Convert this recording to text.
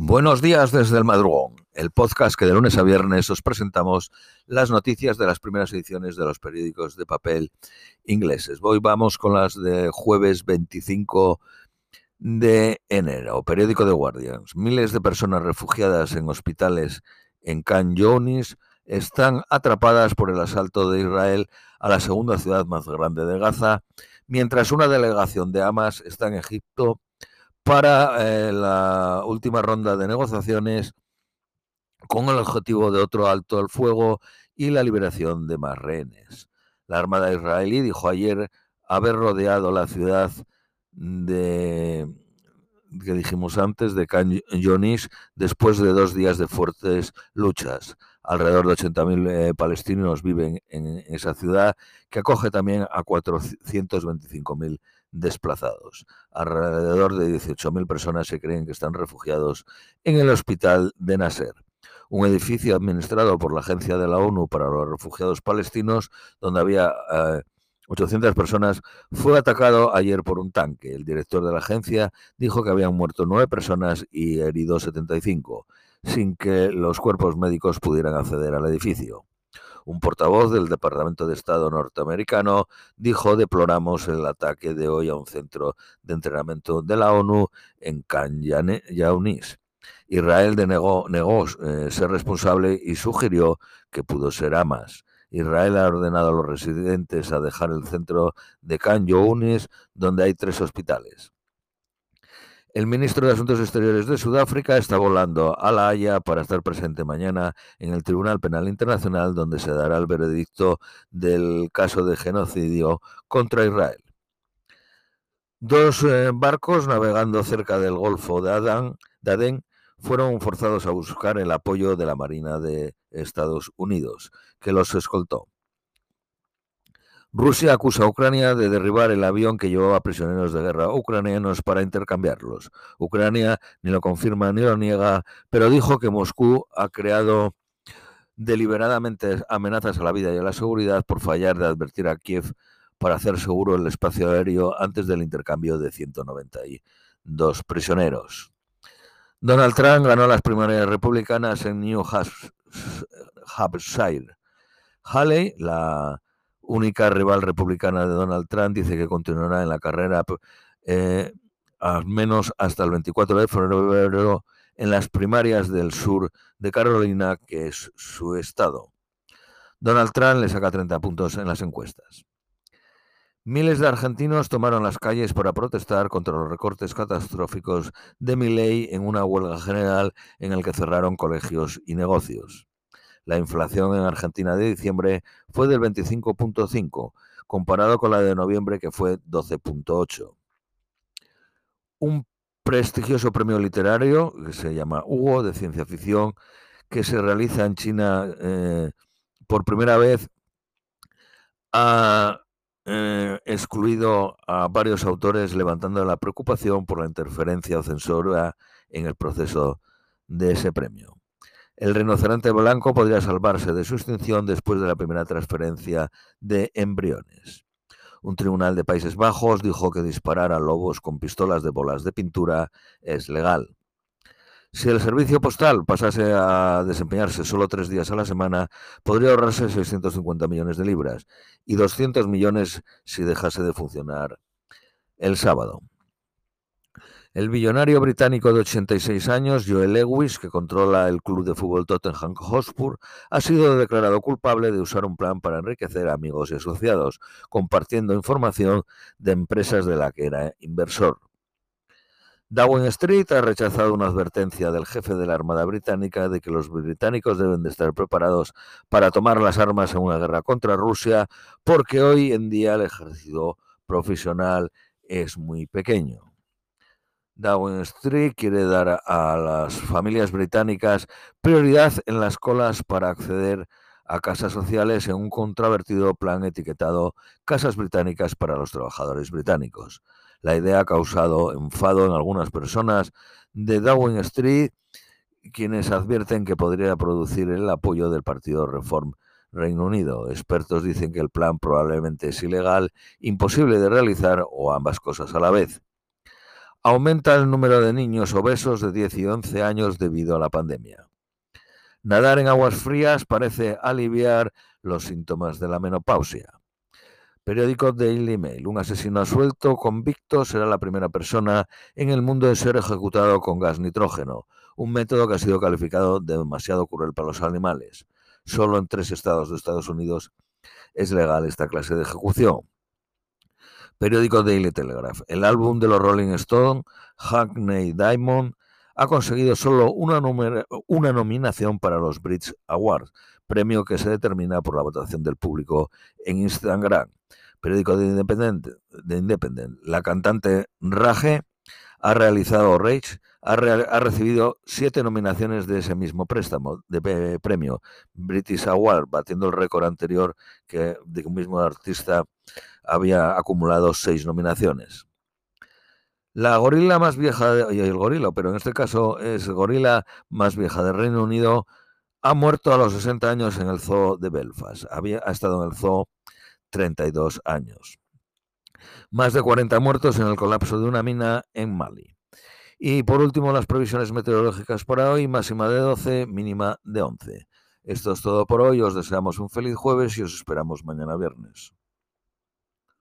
Buenos días desde el madrugón, el podcast que de lunes a viernes os presentamos las noticias de las primeras ediciones de los periódicos de papel ingleses. Hoy vamos con las de jueves 25 de enero. Periódico de Guardians. Miles de personas refugiadas en hospitales en Khan Younis están atrapadas por el asalto de Israel a la segunda ciudad más grande de Gaza, mientras una delegación de Hamas está en Egipto para eh, la última ronda de negociaciones con el objetivo de otro alto al fuego y la liberación de más rehenes. La Armada israelí dijo ayer haber rodeado la ciudad de que dijimos antes de Khan Yunis después de dos días de fuertes luchas. Alrededor de 80.000 eh, palestinos viven en esa ciudad que acoge también a 425.000 desplazados. Alrededor de 18.000 personas se creen que están refugiados en el hospital de Nasser, un edificio administrado por la Agencia de la ONU para los Refugiados Palestinos, donde había 800 eh, personas, fue atacado ayer por un tanque. El director de la agencia dijo que habían muerto nueve personas y herido 75, sin que los cuerpos médicos pudieran acceder al edificio. Un portavoz del Departamento de Estado norteamericano dijo deploramos el ataque de hoy a un centro de entrenamiento de la ONU en Khan Younis. Israel denegó, negó eh, ser responsable y sugirió que pudo ser Hamas. Israel ha ordenado a los residentes a dejar el centro de Khan Younis, donde hay tres hospitales. El ministro de Asuntos Exteriores de Sudáfrica está volando a La Haya para estar presente mañana en el Tribunal Penal Internacional donde se dará el veredicto del caso de genocidio contra Israel. Dos eh, barcos navegando cerca del Golfo de, de Adén fueron forzados a buscar el apoyo de la Marina de Estados Unidos, que los escoltó. Rusia acusa a Ucrania de derribar el avión que llevaba prisioneros de guerra ucranianos para intercambiarlos. Ucrania ni lo confirma ni lo niega, pero dijo que Moscú ha creado deliberadamente amenazas a la vida y a la seguridad por fallar de advertir a Kiev para hacer seguro el espacio aéreo antes del intercambio de 192 prisioneros. Donald Trump ganó las primarias republicanas en New Hampshire. Haley, la única rival republicana de Donald Trump, dice que continuará en la carrera eh, al menos hasta el 24 de febrero en las primarias del sur de Carolina, que es su estado. Donald Trump le saca 30 puntos en las encuestas. Miles de argentinos tomaron las calles para protestar contra los recortes catastróficos de Milei en una huelga general en el que cerraron colegios y negocios. La inflación en Argentina de diciembre fue del 25.5, comparado con la de noviembre que fue 12.8. Un prestigioso premio literario que se llama Hugo de ciencia ficción, que se realiza en China eh, por primera vez, ha eh, excluido a varios autores levantando la preocupación por la interferencia o censura en el proceso de ese premio. El rinoceronte blanco podría salvarse de su extinción después de la primera transferencia de embriones. Un tribunal de Países Bajos dijo que disparar a lobos con pistolas de bolas de pintura es legal. Si el servicio postal pasase a desempeñarse solo tres días a la semana, podría ahorrarse 650 millones de libras y 200 millones si dejase de funcionar el sábado. El billonario británico de 86 años, Joel Lewis, que controla el club de fútbol Tottenham Hotspur, ha sido declarado culpable de usar un plan para enriquecer amigos y asociados, compartiendo información de empresas de la que era inversor. Downing Street ha rechazado una advertencia del jefe de la Armada Británica de que los británicos deben de estar preparados para tomar las armas en una guerra contra Rusia, porque hoy en día el ejército profesional es muy pequeño. Downing Street quiere dar a las familias británicas prioridad en las colas para acceder a casas sociales en un contravertido plan etiquetado Casas Británicas para los Trabajadores Británicos. La idea ha causado enfado en algunas personas de Downing Street, quienes advierten que podría producir el apoyo del Partido Reform Reino Unido. Expertos dicen que el plan probablemente es ilegal, imposible de realizar o ambas cosas a la vez. Aumenta el número de niños obesos de 10 y 11 años debido a la pandemia. Nadar en aguas frías parece aliviar los síntomas de la menopausia. Periódico Daily Mail. Un asesino suelto convicto será la primera persona en el mundo en ser ejecutado con gas nitrógeno, un método que ha sido calificado de demasiado cruel para los animales. Solo en tres estados de Estados Unidos es legal esta clase de ejecución. Periódico Daily Telegraph. El álbum de los Rolling Stones, Hackney Diamond, ha conseguido solo una, una nominación para los Brit Awards, premio que se determina por la votación del público en Instagram. Periódico de Independent, de Independent. La cantante Rage ha realizado Rage, ha, ha, recibido siete nominaciones de ese mismo préstamo, de premio British Award, batiendo el récord anterior que de un mismo artista había acumulado seis nominaciones. La gorila más vieja, de, y el gorila, pero en este caso es gorila más vieja del Reino Unido, ha muerto a los 60 años en el zoo de Belfast. Había, ha estado en el zoo 32 años. Más de 40 muertos en el colapso de una mina en Mali. Y por último, las previsiones meteorológicas para hoy, máxima de 12, mínima de 11. Esto es todo por hoy, os deseamos un feliz jueves y os esperamos mañana viernes.